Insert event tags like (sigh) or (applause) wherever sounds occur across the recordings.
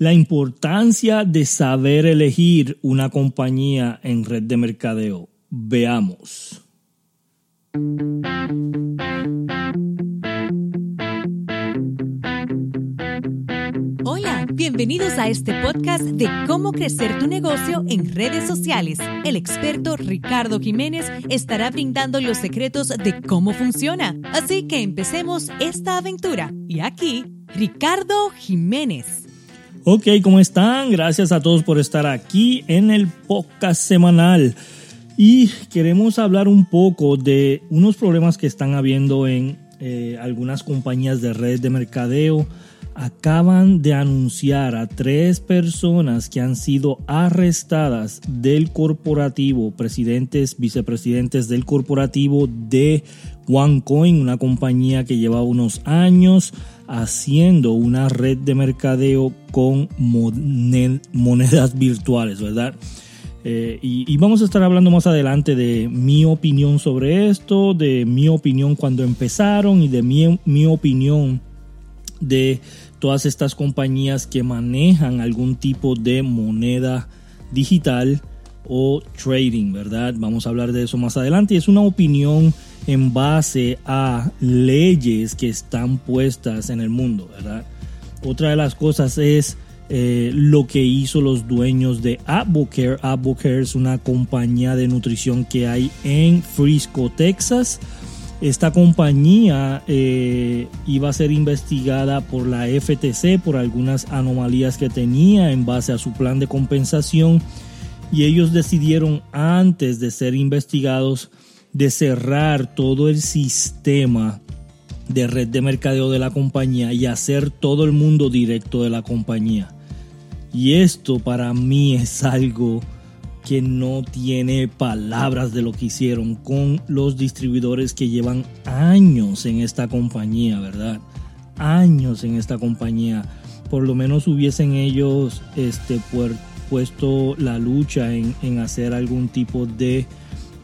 La importancia de saber elegir una compañía en red de mercadeo. Veamos. Hola, bienvenidos a este podcast de cómo crecer tu negocio en redes sociales. El experto Ricardo Jiménez estará brindando los secretos de cómo funciona. Así que empecemos esta aventura. Y aquí, Ricardo Jiménez. Ok, ¿cómo están? Gracias a todos por estar aquí en el podcast semanal. Y queremos hablar un poco de unos problemas que están habiendo en eh, algunas compañías de redes de mercadeo. Acaban de anunciar a tres personas que han sido arrestadas del corporativo, presidentes, vicepresidentes del corporativo de OneCoin, una compañía que lleva unos años haciendo una red de mercadeo con monedas virtuales, ¿verdad? Eh, y, vamos a estar hablando más adelante de mi opinión sobre esto, de mi opinión cuando empezaron y de mi, mi opinión de todas estas compañías que manejan algún tipo de moneda digital o trading, ¿verdad? Vamos a hablar de eso más adelante. Es una opinión en base a leyes que están puestas en el mundo, ¿verdad? Otra de las cosas es eh, lo que hizo los dueños de Advocare. Advocare es una compañía de nutrición que hay en Frisco, Texas. Esta compañía eh, iba a ser investigada por la FTC por algunas anomalías que tenía en base a su plan de compensación y ellos decidieron antes de ser investigados de cerrar todo el sistema de red de mercadeo de la compañía y hacer todo el mundo directo de la compañía. Y esto para mí es algo que no tiene palabras de lo que hicieron con los distribuidores que llevan años en esta compañía, ¿verdad? Años en esta compañía. Por lo menos hubiesen ellos este, puesto la lucha en, en hacer algún tipo de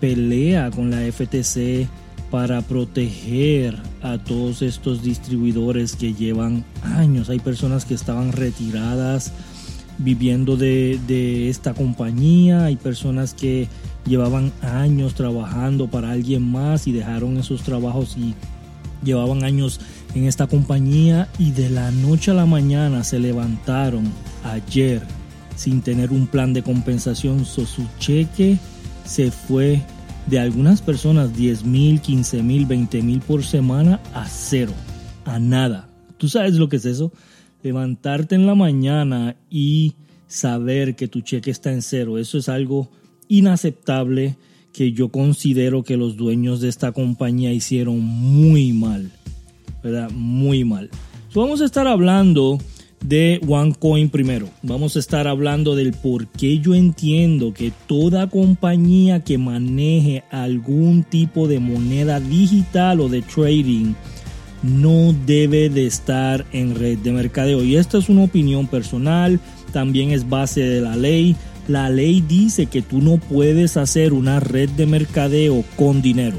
pelea con la FTC para proteger a todos estos distribuidores que llevan años. Hay personas que estaban retiradas viviendo de, esta compañía, hay personas que llevaban años trabajando para alguien más y dejaron esos trabajos y llevaban años en esta compañía y de la noche a la mañana se levantaron ayer sin tener un plan de compensación. su cheque se fue de algunas personas 10 mil, 15 mil, 20 mil por semana a cero, a nada. ¿Tú sabes lo que es eso? Levantarte en la mañana y saber que tu cheque está en cero. Eso es algo inaceptable que yo considero que los dueños de esta compañía hicieron muy mal. ¿Verdad? Muy mal. vamos a estar hablando de OneCoin primero. Vamos a estar hablando del por qué yo entiendo que toda compañía que maneje algún tipo de moneda digital o de trading no debe de estar en red de mercadeo. Y esta es una opinión personal, también es base de la ley. La ley dice que tú no puedes hacer una red de mercadeo con dinero.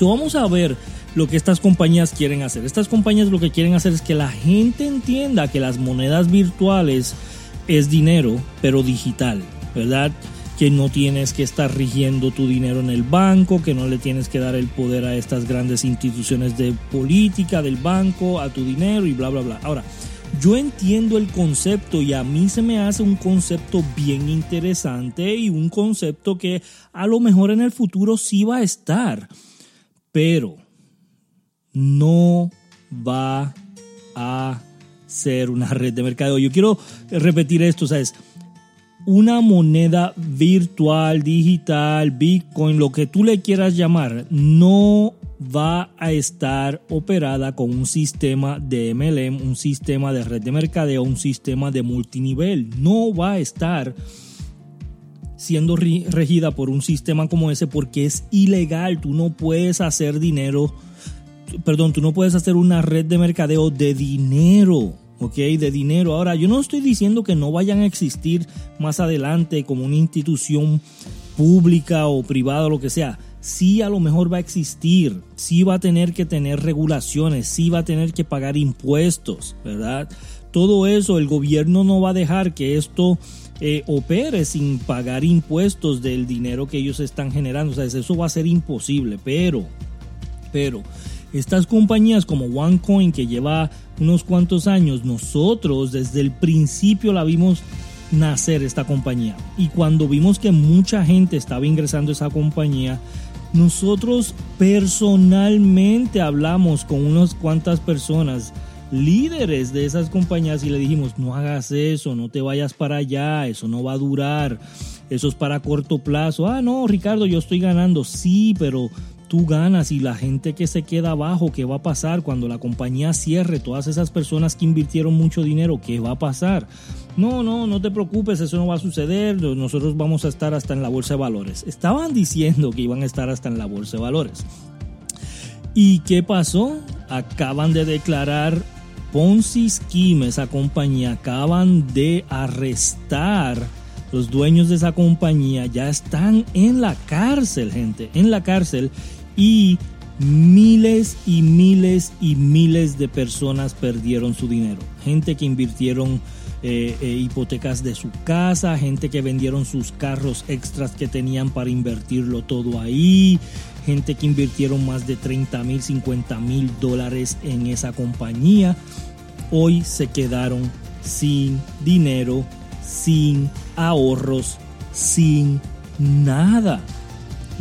Vamos a ver lo que estas compañías quieren hacer. Estas compañías lo que quieren hacer es que la gente entienda que las monedas virtuales es dinero, pero digital, ¿verdad? Que no tienes que estar rigiendo tu dinero en el banco, que no le tienes que dar el poder a estas grandes instituciones de política del banco, a tu dinero y bla, bla, bla. Ahora, yo entiendo el concepto y a mí se me hace un concepto bien interesante y un concepto que a lo mejor en el futuro sí va a estar, pero no va a ser una (laughs) red de mercado. Yo quiero repetir esto, ¿sabes? Una moneda virtual, digital, Bitcoin, lo que tú le quieras llamar, no va a estar operada con un sistema de MLM, un sistema de red de mercadeo, un sistema de multinivel. No va a estar siendo regida por un sistema como ese porque es ilegal. Tú no puedes hacer dinero perdón, tú no puedes hacer una red de mercadeo de dinero. ¿ok? De dinero. Ahora, yo no estoy diciendo que no vayan a existir más adelante como una institución pública o privada o lo que sea. Sí, a lo mejor va a existir, sí va a tener que tener regulaciones, sí va a tener que pagar impuestos, ¿verdad? todo eso, el gobierno no va a dejar que esto eh, opere sin pagar impuestos del dinero que ellos están generando. O sea, eso va a ser imposible, pero, pero, estas compañías como OneCoin que lleva unos cuantos años, nosotros desde el principio la vimos nacer esta compañía. Y cuando vimos que mucha gente estaba ingresando a esa compañía, nosotros personalmente hablamos con unas cuantas personas líderes de esas compañías y le dijimos, no hagas eso, no te vayas para allá, eso no va a durar, eso es para corto plazo. Ah, no, Ricardo, yo estoy ganando, sí, pero tú ganas y la gente que se queda abajo, ¿qué va a pasar cuando la compañía cierre? Todas esas personas que invirtieron mucho dinero, ¿qué va a pasar? No, no, no te preocupes, eso no va a suceder, nosotros vamos a estar hasta en la bolsa de valores. Estaban (laughs) diciendo que iban a estar hasta en la bolsa de valores. ¿Y qué pasó? Acaban de declarar Ponzi Scheme, esa compañía, acaban de arrestar los dueños de esa compañía, ya están en la cárcel, gente, en la cárcel y miles y miles y miles de personas perdieron su dinero. Gente que invirtieron eh, eh, hipotecas de su casa, gente que vendieron sus carros extras que tenían para invertirlo todo ahí, gente que invirtieron más de 30 mil, 50 mil dólares en esa compañía, hoy se quedaron sin dinero, sin ahorros, sin nada.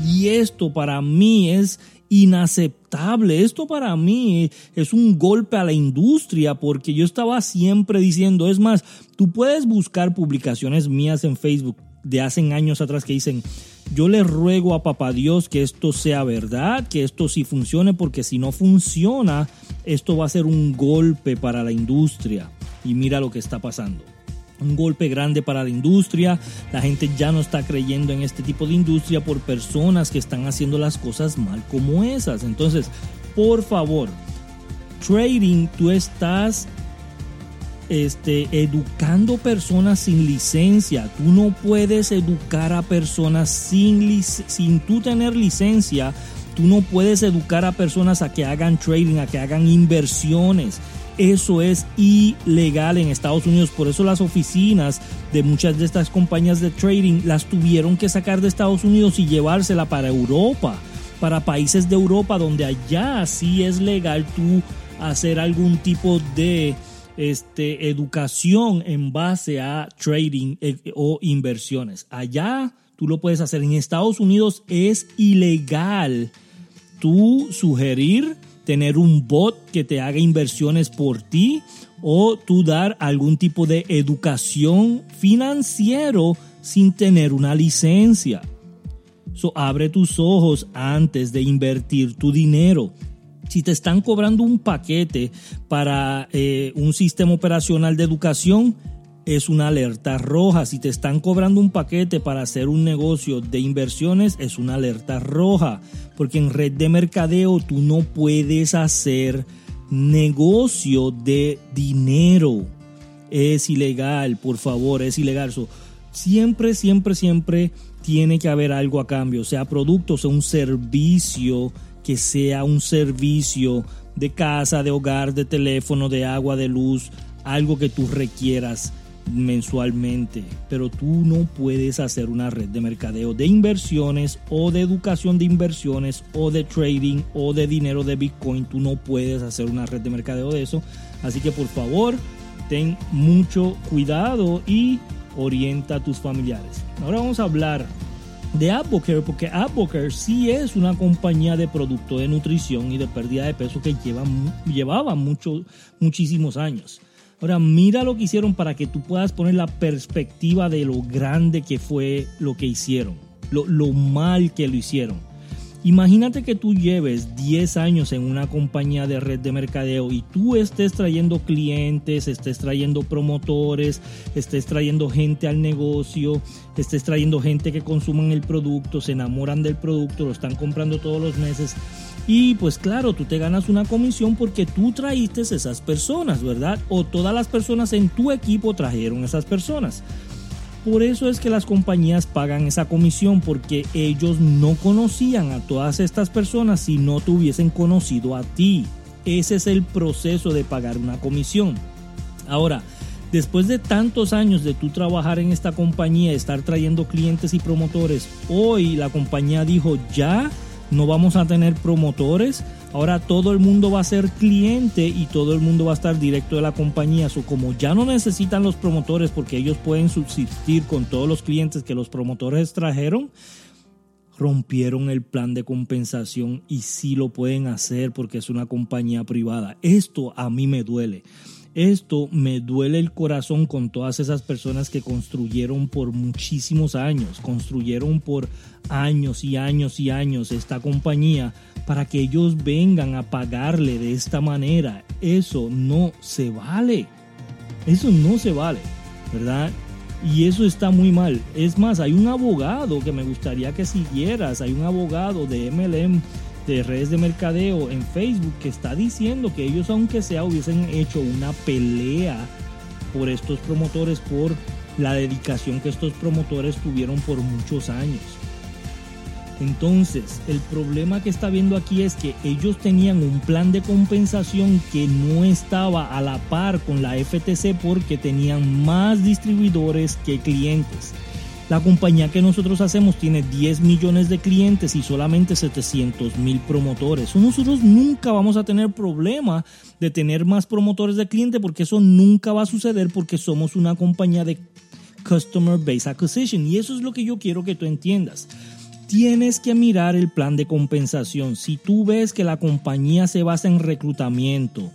Y esto para mí es inaceptable. Esto para mí es un golpe a la industria porque yo estaba siempre diciendo, es más, tú puedes buscar publicaciones mías en Facebook de hace años atrás que dicen, yo le ruego a papá Dios que esto sea verdad, que esto sí funcione, porque si no funciona, esto va a ser un golpe para la industria. Y mira lo que está pasando. Un golpe grande para la industria. La gente ya no está creyendo en este tipo de industria por personas que están haciendo las cosas mal como esas. Entonces, por favor, trading, tú estás este, educando personas sin licencia. Tú no puedes educar a personas sin, sin tú tener licencia. Tú no puedes educar a personas a que hagan trading, a que hagan inversiones. Eso es ilegal en Estados Unidos. Por eso las oficinas de muchas de estas compañías de trading las tuvieron que sacar de Estados Unidos y llevársela para Europa, para países de Europa donde allá sí es legal tú hacer algún tipo de este, educación en base a trading eh, o inversiones. Allá tú lo puedes hacer. En Estados Unidos es ilegal tú sugerir tener un bot que te haga inversiones por ti o tú dar algún tipo de educación financiero sin tener una licencia. So, abre tus ojos antes de invertir tu dinero. Si te están cobrando un paquete para eh, un sistema operacional de educación, es una alerta roja. Si te están cobrando un paquete para hacer un negocio de inversiones, es una alerta roja. Porque en red de mercadeo tú no puedes hacer negocio de dinero. Es ilegal, por favor, es ilegal. siempre, siempre, siempre tiene que haber algo a cambio, sea producto, sea un servicio que sea un servicio de casa, de hogar, de teléfono, de agua, de luz, algo que tú requieras mensualmente, pero tú no puedes hacer una red de mercadeo de inversiones o de educación de inversiones o de trading o de dinero de Bitcoin, tú no puedes hacer una red de mercadeo de eso, así que por favor, ten mucho cuidado y orienta a tus familiares. Ahora vamos a hablar de Advocare, porque Advocare sí es una compañía de producto de nutrición y de pérdida de peso que lleva, llevaba muchísimos años. Ahora, mira lo que hicieron para que tú puedas poner la perspectiva de lo grande que fue lo que hicieron, lo, lo mal que lo hicieron. Imagínate que tú lleves 10 años en una compañía de red de mercadeo y tú estés trayendo clientes, estés trayendo promotores, estés trayendo gente al negocio, estés trayendo gente que consuman el producto, se enamoran del producto, lo están comprando todos los meses. Y pues claro, tú te ganas una comisión porque tú traíste esas personas, ¿verdad? O todas las personas en tu equipo trajeron esas personas. Por eso es que las compañías pagan esa comisión porque ellos no conocían a todas estas personas si no te hubiesen conocido a ti. Ese es el proceso de pagar una comisión. Ahora, después de tantos años de tú trabajar en esta compañía, estar trayendo clientes y promotores, hoy la compañía dijo ya no vamos a tener promotores. Ahora todo el mundo va a ser cliente y todo el mundo va a estar directo de la compañía. O como ya no necesitan los promotores porque ellos pueden subsistir con todos los clientes que los promotores trajeron, rompieron el plan de compensación y sí lo pueden hacer porque es una compañía privada. Esto a mí me duele. Esto me duele el corazón con todas esas personas que construyeron por muchísimos años, construyeron por años y años y años esta compañía para que ellos vengan a pagarle de esta manera. Eso no se vale. Eso no se vale, ¿verdad? Y eso está muy mal. Es más, hay un abogado que me gustaría que siguieras. Hay un abogado de MLM de redes de mercadeo en Facebook que está diciendo que ellos aunque sea hubiesen hecho una pelea por estos promotores, por la dedicación que estos promotores tuvieron por muchos años. Entonces, el problema que está viendo aquí es que ellos tenían un plan de compensación que no estaba a la par con la FTC porque tenían más distribuidores que clientes. La compañía que nosotros hacemos tiene 10 millones de clientes y solamente 700 mil promotores. Nosotros nunca vamos a tener problema de tener más promotores de cliente porque eso nunca va a suceder porque somos una compañía de Customer Base Acquisition. Y eso es lo que yo quiero que tú entiendas. Tienes que mirar el plan de compensación. Si tú ves que la compañía se basa en reclutamiento,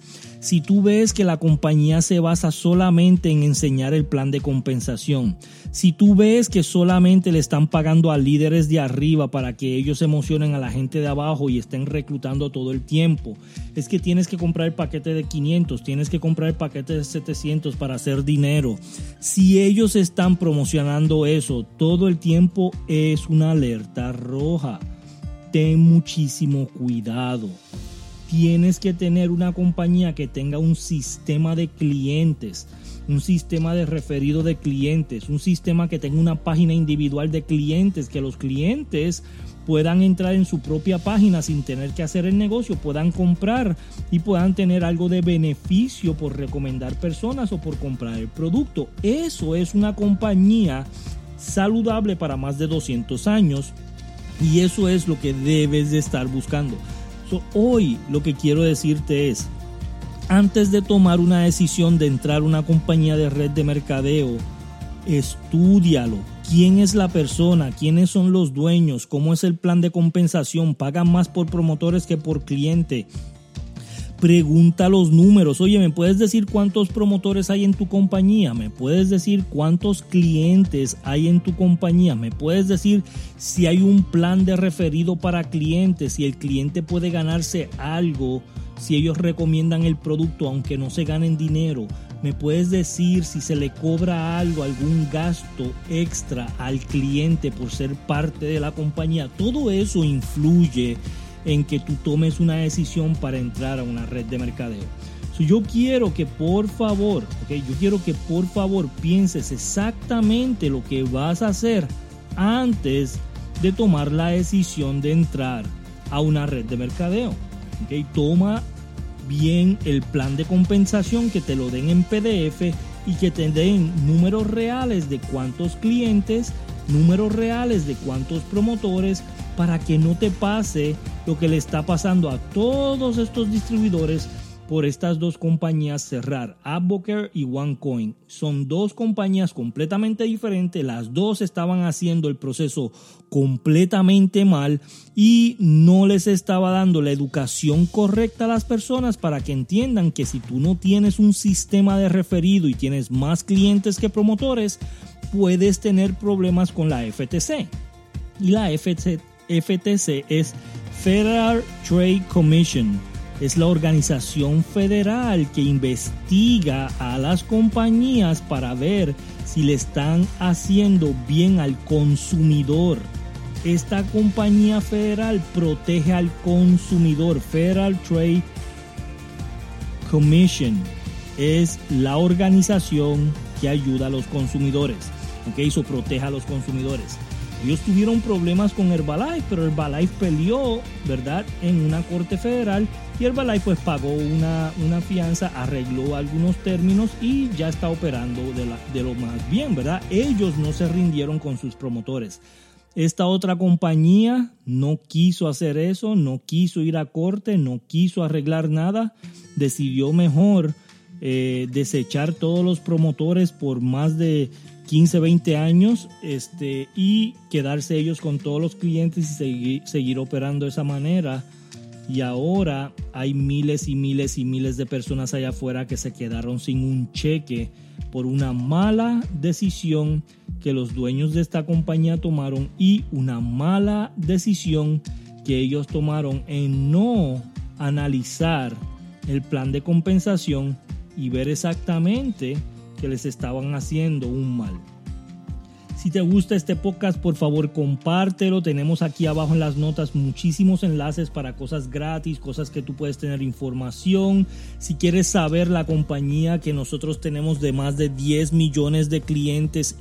si tú ves que la compañía se basa solamente en enseñar el plan de compensación, si tú ves que solamente le están pagando a líderes de arriba para que ellos emocionen a la gente de abajo y estén reclutando todo el tiempo, es que tienes que comprar el paquete de 500, tienes que comprar el paquete de 700 para hacer dinero. Si ellos están promocionando eso todo el tiempo, es una alerta roja. Ten muchísimo cuidado tienes que tener una compañía que tenga un sistema de clientes, un sistema de referido de clientes, un sistema que tenga una página individual de clientes, que los clientes puedan entrar en su propia página sin tener que hacer el negocio, puedan comprar y puedan tener algo de beneficio por recomendar personas o por comprar el producto. Eso es una compañía saludable para más de 200 años y eso es lo que debes de estar buscando hoy lo que quiero decirte es, antes de tomar una decisión de entrar a una compañía de red de mercadeo, estudialo. ¿Quién es la persona? ¿Quiénes son los dueños? ¿Cómo es el plan de compensación? ¿Pagan más por promotores que por cliente? Pregunta los números. Oye, ¿me puedes decir cuántos promotores hay en tu compañía? ¿Me puedes decir cuántos clientes hay en tu compañía? ¿Me puedes decir si hay un plan de referido para clientes? Si el cliente puede ganarse algo, si ellos recomiendan el producto aunque no se ganen dinero. ¿Me puedes decir si se le cobra algo, algún gasto extra al cliente por ser parte de la compañía? Todo eso influye en que tú tomes una decisión para entrar a una red de mercadeo. yo quiero que por favor, okay, yo quiero que por favor pienses exactamente lo que vas a hacer antes de tomar la decisión de entrar a una red de mercadeo. Okay, toma bien el plan de compensación que te lo den en PDF y que te den números reales de cuántos clientes, números reales de cuántos promotores, para que no te pase lo que le está pasando a todos estos distribuidores por estas dos compañías cerrar, Advocare y OneCoin. Son dos compañías completamente diferentes, las dos estaban haciendo el proceso completamente mal y no les estaba dando la educación correcta a las personas para que entiendan que si tú no tienes un sistema de referido y tienes más clientes que promotores, puedes tener problemas con la FTC. Y la FTC es Federal Trade Commission. Es la organización federal que investiga a las compañías para ver si le están haciendo bien al consumidor. Esta compañía federal protege al consumidor. Federal Trade Commission es la organización que ayuda a los consumidores. Ok, eso protege a los consumidores. Ellos tuvieron problemas con Herbalife, pero Herbalife peleó, ¿verdad?, en una corte federal y Herbalife pues pagó una, una fianza, arregló algunos términos y ya está operando de, de lo más bien, ¿verdad? Ellos no se rindieron con sus promotores. Esta otra compañía no quiso hacer eso, no quiso ir a corte, no quiso arreglar nada, decidió mejor eh, desechar todos los promotores por más de 15, 20 años este, y quedarse ellos con todos los clientes y seguir, seguir operando de esa manera. Y ahora hay miles y miles y miles de personas allá afuera que se quedaron sin un cheque por una mala decisión que los dueños de esta compañía tomaron y una mala decisión que ellos tomaron en no analizar el plan de compensación y ver exactamente que les estaban haciendo un mal. Si te gusta este podcast, por favor compártelo. Tenemos aquí abajo en las notas muchísimos enlaces para cosas gratis, cosas que tú puedes tener información. Si quieres saber la compañía que nosotros tenemos de más de 10 millones de clientes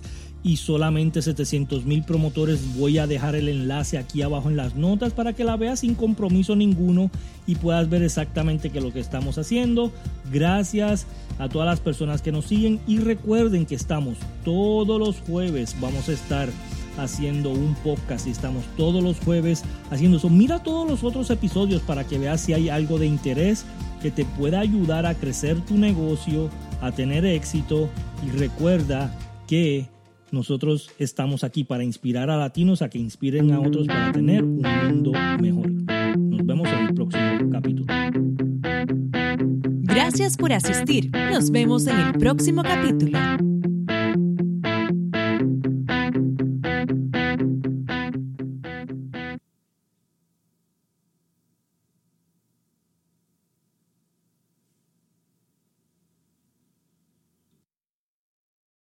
y solamente 700 mil promotores. Voy a dejar el enlace aquí abajo en las notas para que la veas sin compromiso ninguno y puedas ver exactamente qué es lo que estamos haciendo. Gracias a todas las personas que nos siguen y recuerden que estamos todos los jueves. Vamos a estar haciendo un podcast y estamos todos los jueves haciendo eso. Mira todos los otros episodios para que veas si hay algo de interés que te pueda ayudar a crecer tu negocio, a tener éxito y recuerda que nosotros estamos aquí para inspirar a latinos a que inspiren a otros para tener un mundo mejor. Nos vemos en el próximo capítulo. Gracias por asistir. Nos vemos en el próximo capítulo.